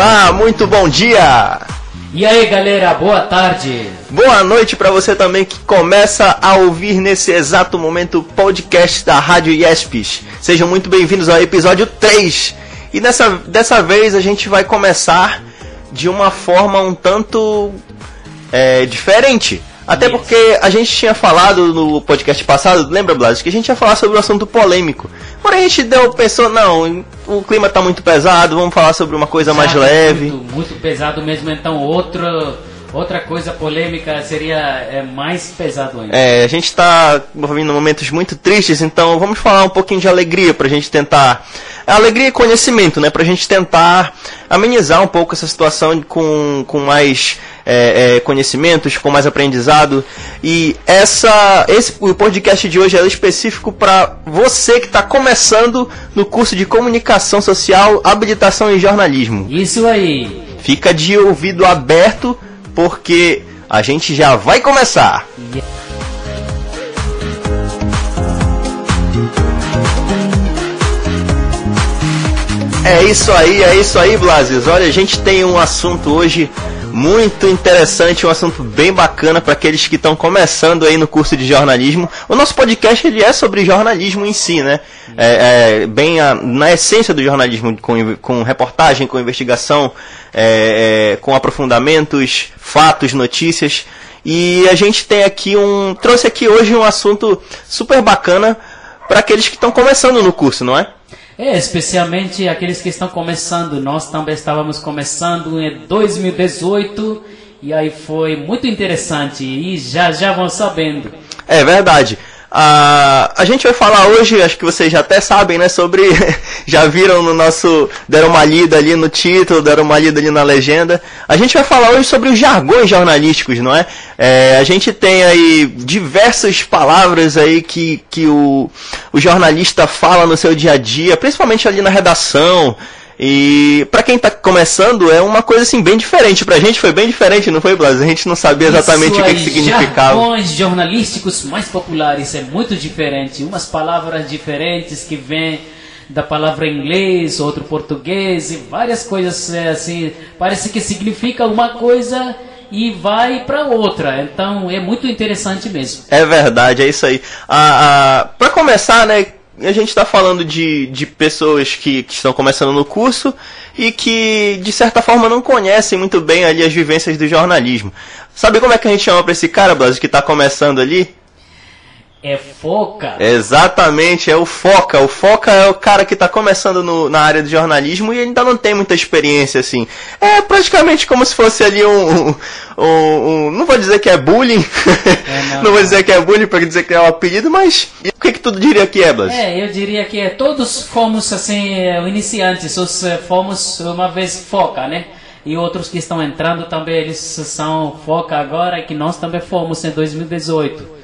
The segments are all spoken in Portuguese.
Olá, muito bom dia! E aí galera, boa tarde! Boa noite para você também que começa a ouvir nesse exato momento o podcast da Rádio IESPES. Sejam muito bem-vindos ao episódio 3. E dessa, dessa vez a gente vai começar de uma forma um tanto é, diferente. Até porque a gente tinha falado no podcast passado, lembra, Blas, que a gente ia falar sobre um assunto polêmico. Porém, a gente deu, pensou, não, o clima tá muito pesado, vamos falar sobre uma coisa mais leve. Muito, muito pesado mesmo, então outro, outra coisa polêmica seria é, mais pesado ainda. É, a gente tá vivendo momentos muito tristes, então vamos falar um pouquinho de alegria pra gente tentar. Alegria e conhecimento, né? Pra gente tentar amenizar um pouco essa situação com, com mais é, é, conhecimentos, com mais aprendizado. E essa, esse o podcast de hoje é específico para você que está começando no curso de comunicação social, habilitação em jornalismo. Isso aí! Fica de ouvido aberto, porque a gente já vai começar. É isso aí, é isso aí, Blasius. Olha, a gente tem um assunto hoje muito interessante, um assunto bem bacana para aqueles que estão começando aí no curso de jornalismo. O nosso podcast ele é sobre jornalismo em si, né? É, é bem a, na essência do jornalismo, com, com reportagem, com investigação, é, é, com aprofundamentos, fatos, notícias. E a gente tem aqui um trouxe aqui hoje um assunto super bacana para aqueles que estão começando no curso, não é? É, especialmente aqueles que estão começando. Nós também estávamos começando em 2018 e aí foi muito interessante e já já vão sabendo. É verdade. Uh, a gente vai falar hoje, acho que vocês já até sabem, né, sobre. já viram no nosso. deram uma lida ali no título, deram uma lida ali na legenda. A gente vai falar hoje sobre os jargões jornalísticos, não é? é a gente tem aí diversas palavras aí que, que o, o jornalista fala no seu dia a dia, principalmente ali na redação. E para quem tá começando é uma coisa assim bem diferente. Pra gente foi bem diferente, não foi, Blas? A gente não sabia exatamente Isso o que, que significava. Jargões jornalísticos mais populares é muito diferente. Umas palavras diferentes que vêm da palavra inglês, outro português e várias coisas é, assim. Parece que significa uma coisa e vai para outra. Então é muito interessante mesmo. É verdade, é isso aí. Ah, ah, para começar, né? A gente está falando de, de pessoas que, que, estão começando no curso e que, de certa forma, não conhecem muito bem ali as vivências do jornalismo. Sabe como é que a gente chama para esse cara, Blas, que está começando ali? É foca. Exatamente, é o foca. O foca é o cara que está começando no, na área de jornalismo e ainda não tem muita experiência assim. É praticamente como se fosse ali um, um, um não vou dizer que é bullying, é, não, não, vou dizer que é bullying para dizer que é um apelido, mas o que que tu diria que é, Blas? É, eu diria que é, todos fomos assim iniciantes, os fomos uma vez foca, né? E outros que estão entrando também eles são foca agora, que nós também fomos em 2018.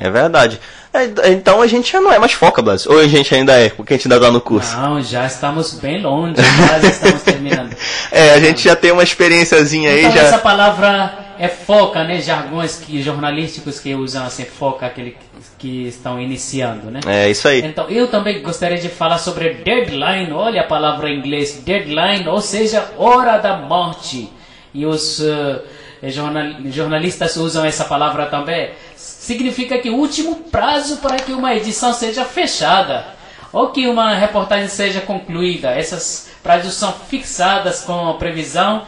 É verdade. É, então a gente já não é mais foca, Blas. Ou a gente ainda é, porque a gente ainda tá no curso? Não, já estamos bem longe, já estamos terminando. é, a gente já tem uma experiênciazinha então, aí. Já... essa palavra é foca, né? Jargões que, jornalísticos que usam assim, foca, aquele que estão iniciando, né? É, isso aí. Então, eu também gostaria de falar sobre deadline. Olha a palavra em inglês, deadline, ou seja, hora da morte. E os uh, jornalistas usam essa palavra também significa que o último prazo para que uma edição seja fechada ou que uma reportagem seja concluída. Essas prazos são fixadas com previsão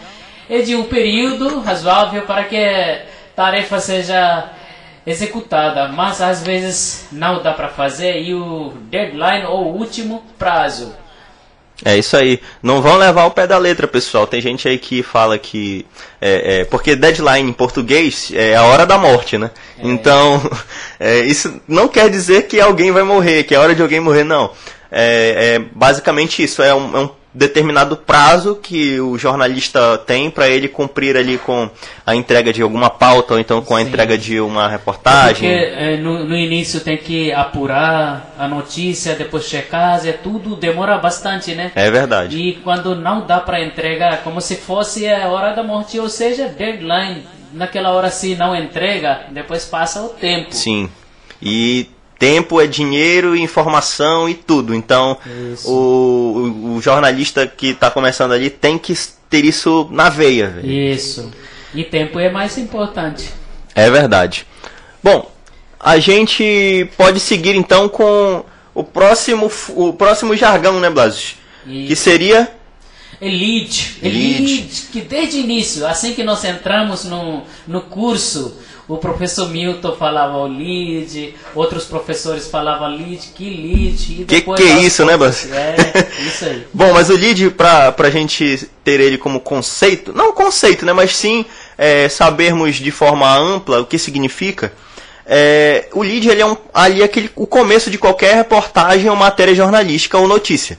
de um período razoável para que a tarefa seja executada, mas às vezes não dá para fazer e o deadline ou o último prazo é isso aí. Não vão levar o pé da letra, pessoal. Tem gente aí que fala que. É, é, porque deadline em português é a hora da morte, né? É. Então, é, isso não quer dizer que alguém vai morrer, que é hora de alguém morrer, não. É, é basicamente isso. É um, é um determinado prazo que o jornalista tem para ele cumprir ali com a entrega de alguma pauta ou então com a Sim. entrega de uma reportagem. É porque é, no, no, início tem que apurar a notícia, depois checar, é tudo demora bastante, né? É verdade. E quando não dá para entregar, como se fosse a hora da morte, ou seja, deadline. Naquela hora se não entrega, depois passa o tempo. Sim. E tempo é dinheiro, informação e tudo. Então, o, o, o, jornalista que está começando ali tem que ter isso na veia. Véio. Isso. E tempo é mais importante. É verdade. Bom, a gente pode seguir então com o próximo, o próximo jargão, né, Blas? Que seria Elite. Elite, que desde o início, assim que nós entramos no, no curso, o professor Milton falava o lead, outros professores falavam lead, que lead. que que é isso, né, Bas? É, isso aí. Bom, mas o lead, pra, pra gente ter ele como conceito, não conceito, né, mas sim é, sabermos de forma ampla o que significa, é, o lead ele é um, ali é aquele, o começo de qualquer reportagem ou matéria jornalística ou notícia.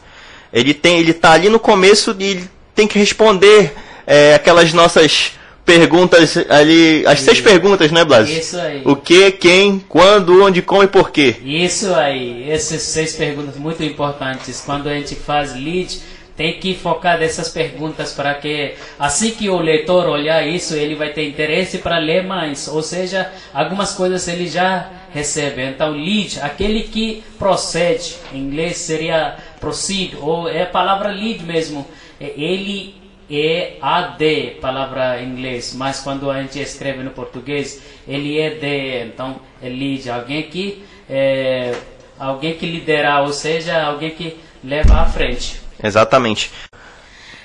Ele tem, ele tá ali no começo e ele tem que responder é, aquelas nossas perguntas ali, as seis perguntas, né, Blas? Isso aí. O que, quem, quando, onde, como e porquê. Isso aí. Essas seis perguntas muito importantes. Quando a gente faz lead, tem que focar nessas perguntas para que assim que o leitor olhar isso, ele vai ter interesse para ler mais. Ou seja, algumas coisas ele já recebe. Então, lead, aquele que procede, em inglês seria proceed, ou é a palavra lead mesmo. É, ele é AD, palavra em inglês, mas quando a gente escreve no português, ele é D, então é lead, alguém que é, alguém que lidera, ou seja, alguém que leva à frente. Exatamente.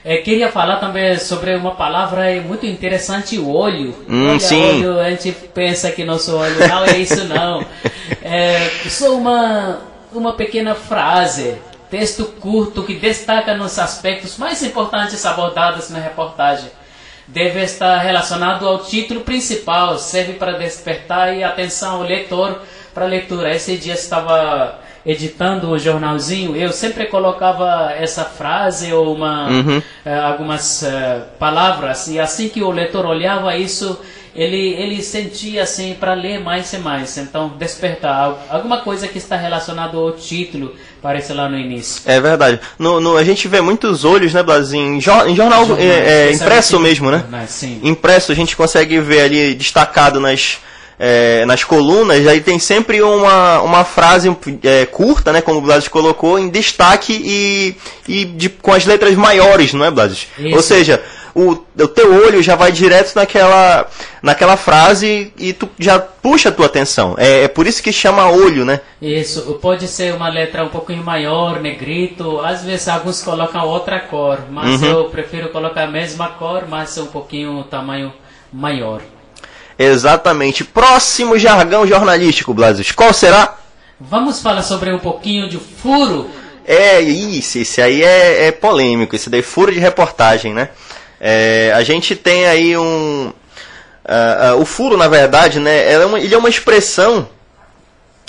É, queria falar também sobre uma palavra muito interessante, o olho. Hum, Olha, sim. olho, a gente pensa que nosso olho não é isso não. É só uma, uma pequena frase, texto curto que destaca nos aspectos mais importantes abordados na reportagem. Deve estar relacionado ao título principal, serve para despertar a atenção ao leitor para a leitura. Esse dia estava editando o jornalzinho, eu sempre colocava essa frase ou uma, Uhum. eh, algumas eh, palavras e assim que o leitor olhava isso, ele ele sentia assim para ler mais e mais. Então despertar Al- alguma coisa que está relacionado ao título, parece lá no início. É verdade. No, no- a gente vê muitos olhos, né, Blas? Em, em jornal Jornais, é, é, especialmente impresso mesmo, né? jornais, Sim. Impresso, a gente consegue ver ali destacado nas, é, nas colunas, aí tem sempre uma, uma frase é, curta, né, como o Blas colocou, em destaque e, e de- com as letras maiores, não é, Blas? Isso. Ou seja, o, o teu olho já vai direto naquela, naquela frase e tu já puxa a tua atenção. É, é por isso que chama olho, né? Isso, pode ser uma letra um pouquinho maior, negrito, às vezes alguns colocam outra cor, mas Uhum. eu prefiro colocar a mesma cor, mas um pouquinho tamanho maior. Exatamente. Próximo jargão jornalístico, Blasis. Qual será? Vamos falar sobre um pouquinho de furo. É, isso, esse aí é, é polêmico, esse daí é furo de reportagem, né? É, a gente tem aí um. ah, ah, o furo, na verdade, né? Ele é uma, ele é uma expressão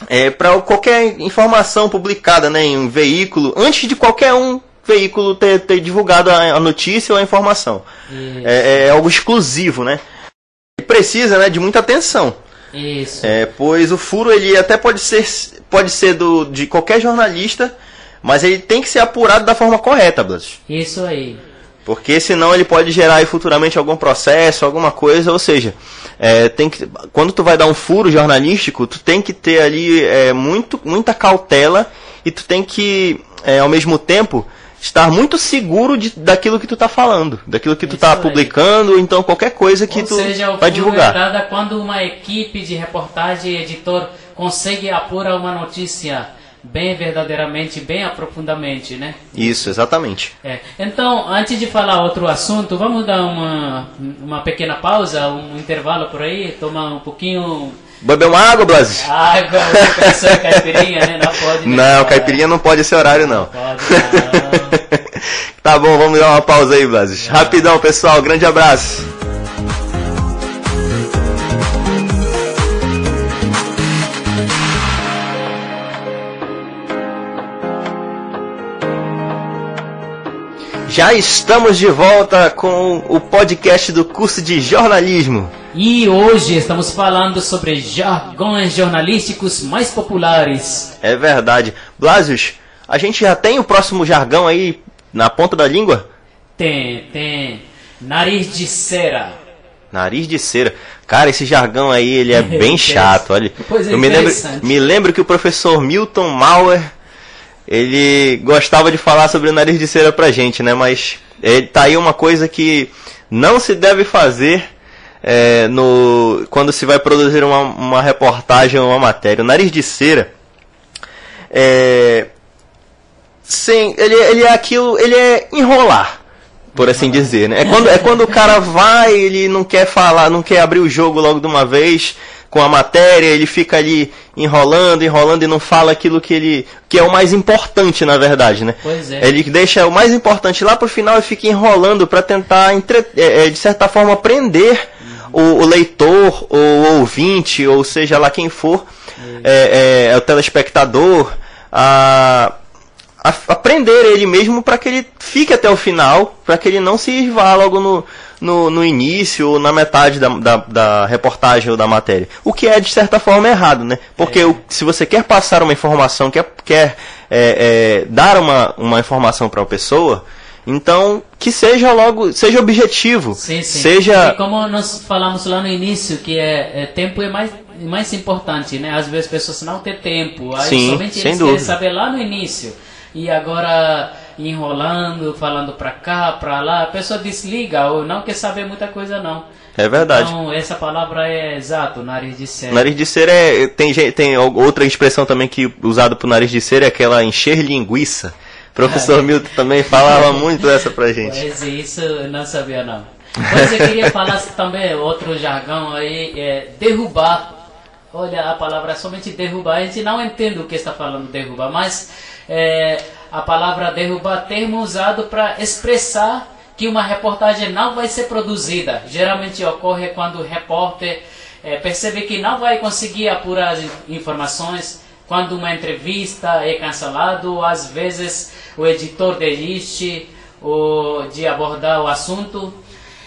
é, para qualquer informação publicada né, em um veículo, antes de qualquer um veículo ter, ter divulgado a, a notícia ou a informação. É, é algo exclusivo, né? E precisa né, de muita atenção. Isso. É, pois o furo ele até pode ser, pode ser do, de qualquer jornalista, mas ele tem que ser apurado da forma correta, Blas. Isso aí. Porque senão ele pode gerar aí futuramente algum processo, alguma coisa, ou seja, é, tem que, quando tu vai dar um furo jornalístico, tu tem que ter ali é, muito, muita cautela e tu tem que, é, ao mesmo tempo, estar muito seguro de, daquilo que tu tá falando, daquilo que tu Isso tá aí. publicando, então qualquer coisa que Ou tu seja, vai divulgar. é quando uma equipe de reportagem e editor consegue apurar uma notícia bem verdadeiramente, bem aprofundamente, né? Isso, exatamente. É. Então, antes de falar outro assunto, vamos dar uma, uma pequena pausa, um intervalo por aí, tomar um pouquinho. Beber uma água, Blas? Água, você pensou em caipirinha, né? Não pode. Não, caipirinha não pode esse horário, não. Pode não. tá bom, vamos dar uma pausa aí, Blas. Rapidão, pessoal. Grande abraço. Já estamos de volta com o podcast do curso de jornalismo. E hoje estamos falando sobre jargões jornalísticos mais populares. É verdade. Blasius, a gente já tem o próximo jargão aí na ponta da língua? Tem, tem nariz de cera. Nariz de cera. Cara, esse jargão aí, ele é bem chato, olha. Pois é, eu me lembro, interessante. me lembro que o professor Milton Mauer, ele gostava de falar sobre o nariz de cera pra gente, né? Mas ele tá aí uma coisa que não se deve fazer é, no quando se vai produzir uma, uma reportagem ou uma matéria. O nariz de cera é, sim, ele, ele é aquilo, ele é enrolar, por assim dizer, né? É quando, é quando o cara vai, ele não quer falar, não quer abrir o jogo logo de uma vez com a matéria, ele fica ali enrolando, enrolando e não fala aquilo que ele que é o mais importante, na verdade, né? Pois é. Ele deixa o mais importante lá pro final e fica enrolando para tentar entre, é, é, de certa forma prender o, o leitor, ou o ouvinte, ou seja lá quem for, é, é, o telespectador, a, a, a prender ele mesmo para que ele fique até o final, para que ele não se vá logo no, no, no início ou na metade da, da, da reportagem ou da matéria. O que é de certa forma errado, né? Porque o- se você quer passar uma informação, quer, quer é, é, dar uma, uma informação para uma pessoa, então que seja logo, seja objetivo, Sim, sim. seja E como nós falamos lá no início, que é, é tempo é mais, mais importante, né? Às vezes as pessoas não têm tempo, aí Sim, somente sem eles dúvida. querem saber lá no início. E agora enrolando, falando pra cá, pra lá, a pessoa desliga ou não quer saber muita coisa não. é verdade. Então essa palavra é exato, nariz de cera. Nariz de cera é. Tem, tem outra expressão também que usado pro nariz de cera é aquela encher linguiça. Professor Milton também falava muito essa pra gente. Pois isso eu não sabia não. Pois eu queria falar também outro jargão aí, é derrubar. Olha, a palavra é somente derrubar. A gente não entende o que está falando derrubar, mas é, a palavra derrubar termo usado para expressar que uma reportagem não vai ser produzida. Geralmente ocorre quando o repórter é, percebe que não vai conseguir apurar as in- informações, quando uma entrevista é cancelada, ou às vezes o editor desiste ou de abordar o assunto.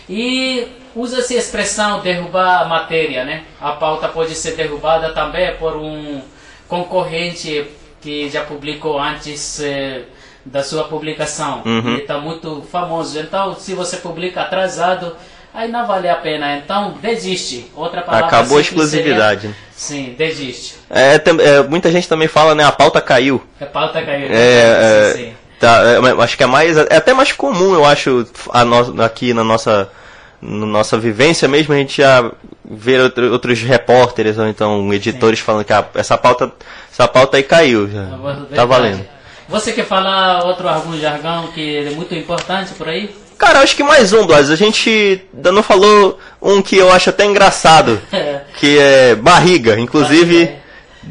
E usa-se a expressão derrubar a matéria, né? A pauta pode ser derrubada também por um concorrente que já publicou antes eh, da sua publicação. Uhum. E está muito famoso. Então, se você publica atrasado, aí não vale a pena. Então, desiste. Outra palavra Acabou a seria- exclusividade. né? Sim, desiste. É, tam- é, muita gente também fala, né? A pauta caiu. A pauta caiu. É, sim, é, sim. tá, é, acho que é mais. É até mais comum, eu acho, no- aqui na nossa, na nossa vivência mesmo, a gente já vê outro- outros repórteres ou então editores falando que ah, essa pauta. Essa pauta aí caiu. Já. É Tá valendo. Você quer falar outro algum jargão que é muito importante por aí? Cara, acho que mais um, Blas. A gente não falou um que eu acho até engraçado, É. que é barriga. Incluve, Barriga,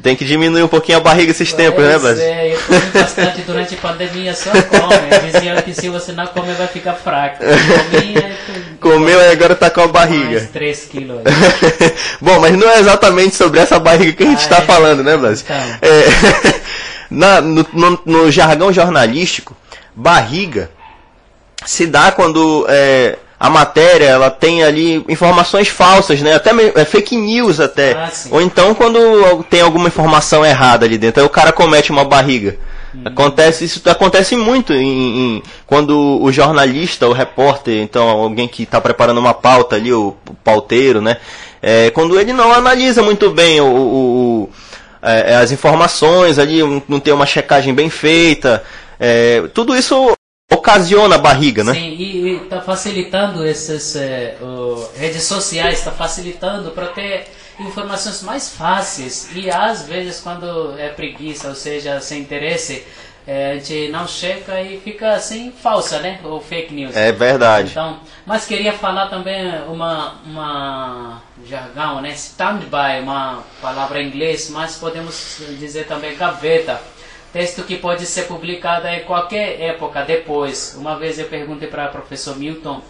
tem que diminuir um pouquinho a barriga esses tempos, né, Blas? É, eu comi bastante durante a pandemia, só come. Diziam que se você não comer vai ficar fraco. Comia, Comeu e agora tá com a mais barriga. 3 quilos. Bom, mas não é exatamente sobre essa barriga que a gente Ah, está é? falando, né, Blas? Então. É, na- no, no- no jargão jornalístico, barriga se dá quando é, a matéria ela tem ali informações falsas, né? Até é, fake news até. Ah. Ou então quando tem alguma informação errada ali dentro, aí o cara comete uma barriga. Hum. Acontece, isso acontece muito em, em- quando o jornalista, o repórter, então alguém que está preparando uma pauta ali, o, o pauteiro, né? É, quando ele não analisa muito bem o, o- o- é, as informações ali, não tem uma checagem bem feita, é, tudo isso ocasiona barriga, né? Sim, e está facilitando essas o- redes sociais, está facilitando para ter informações mais fáceis. E às vezes, quando é preguiça, ou seja, sem interesse, eh, a gente não checa e fica assim falsa, né? Ou fake news. É verdade. Então, mas queria falar também uma, uma jargão, né? Standby, uma palavra em inglês, mas podemos dizer também gaveta. Texto que pode ser publicado em qualquer época depois. Uma vez eu perguntei para o professor Milton,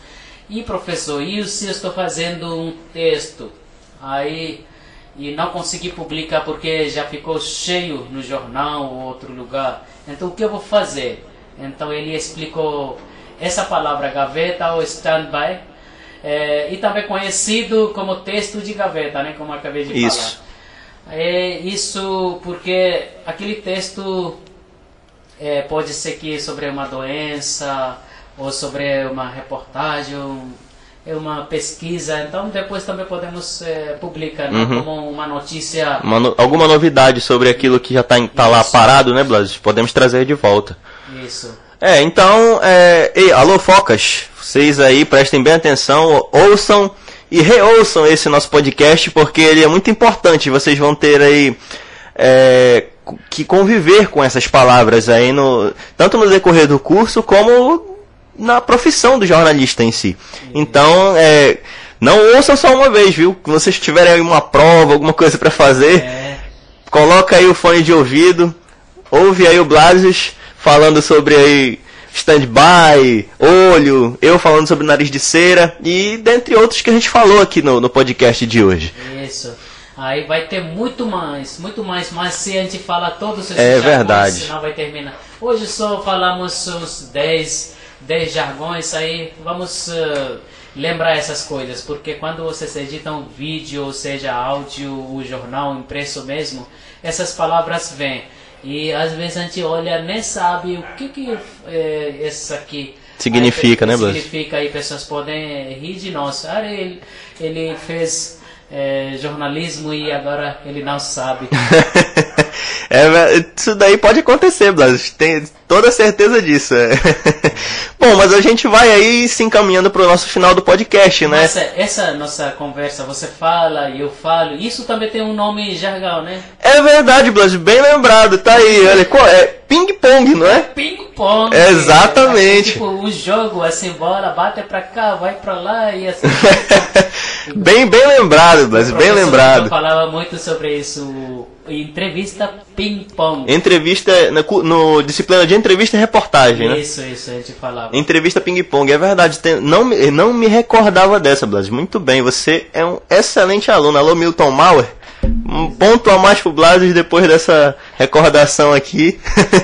e professor, e se eu estou fazendo um texto? Aí, e não consegui publicar porque já ficou cheio no jornal ou outro lugar. Então o que eu vou fazer? Então ele explicou essa palavra gaveta ou standby, é, e também conhecido como texto de gaveta, né, como acabei de Isso. falar. É isso porque aquele texto é, pode ser que sobre uma doença ou sobre uma reportagem. É uma pesquisa, então depois também podemos é, publicar né, Uhum. como uma notícia. Uma no- alguma novidade sobre aquilo que já tá, em- tá lá parado, né, Blas? Podemos trazer de volta. Isso. É, então, é, ei, alô Focas, vocês aí prestem bem atenção, ouçam e reouçam esse nosso podcast, porque ele é muito importante. Vocês vão ter aí é, que conviver com essas palavras aí, no, tanto no decorrer do curso, como na profissão do jornalista em si. Então, é, não ouçam só uma vez, viu? Quando vocês tiverem aí uma prova, alguma coisa para fazer, É, coloca aí o fone de ouvido, ouve aí o Blasius falando sobre aí stand-by, olho, eu falando sobre nariz de cera e dentre outros que a gente falou aqui no, no podcast de hoje. isso. Aí vai ter muito mais, muito mais, mas se a gente fala todos esses É verdade. senão vai terminar. Hoje só falamos uns 10, 10 jargões aí, vamos eh, lembrar essas coisas, porque quando vocês editam vídeo, ou seja, áudio, o jornal impresso mesmo, essas palavras vêm. E às vezes a gente olha nem sabe o que que é, isso aqui Significa, aí, né, Blas? Significa aí pessoas podem rir de nós. Ah, ele, ele fez é, jornalismo e agora ele não sabe. É, isso daí pode acontecer, Blas. Tem toda certeza disso. é. Bom, mas a gente vai aí se encaminhando para o nosso final do podcast, né? É, essa nossa conversa, você fala e eu falo, isso também tem um nome jargão, né? É verdade, Blas, bem lembrado. Tá aí, olha, qual é ping-pong, não é? Ping-pong. Exatamente. É, tipo, um jogo assim, bola, bate pra cá, vai pra lá e assim. bem, bem lembrado, Blas, bem lembrado. falava muito sobre isso. Entrevista ping-pong. Entrevista, cu- no disciplina de entrevista e reportagem, né? Isso, isso, a gente falava. Entrevista ping-pong, é verdade. tem- não, me- não me recordava dessa, Blas. Muito bem, você é um excelente aluno. Alô, Milton Mauer. Um ponto a mais pro Blas depois dessa recordação aqui.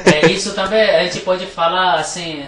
É, isso também a gente pode falar assim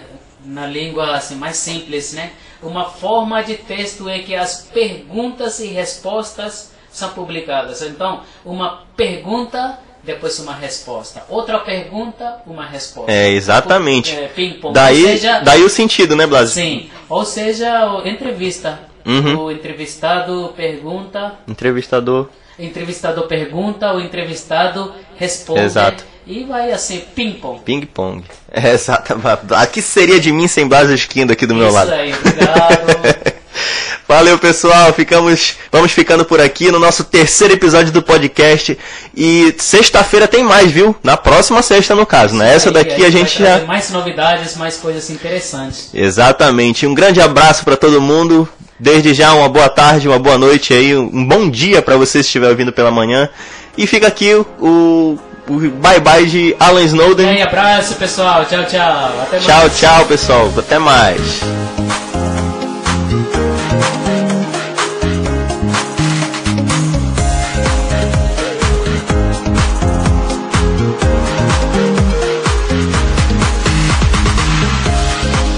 na língua assim mais simples, né? Uma forma de texto em que as perguntas e respostas são publicadas. Então, uma pergunta depois uma resposta. Outra pergunta, uma resposta. É, exatamente. É, daí, seja, daí o sentido, né, Blas? sim. Ou seja, entrevista. Uhum. O entrevistado pergunta, Entrevistador. entrevistador pergunta, o entrevistado responde. Exato. E vai assim, ping-pong. Ping-pong. É, exato. Aqui seria de mim sem Blas Esquindo aqui do meu Isso lado. aí, obrigado. Valeu, pessoal. Ficamos, vamos ficando por aqui no nosso terceiro episódio do podcast. E sexta-feira tem mais, viu? Na próxima sexta, no caso, né? Essa daqui a gente já. Mais novidades, mais coisas interessantes. Exatamente. Um grande abraço para todo mundo. Desde já, uma boa tarde, uma boa noite aí, um bom dia para você se estiver ouvindo pela manhã. E fica aqui o, bye-bye de Alan Snowden. Um abraço, pessoal. Tchau, tchau. Até tchau, mais. tchau, pessoal. Até mais.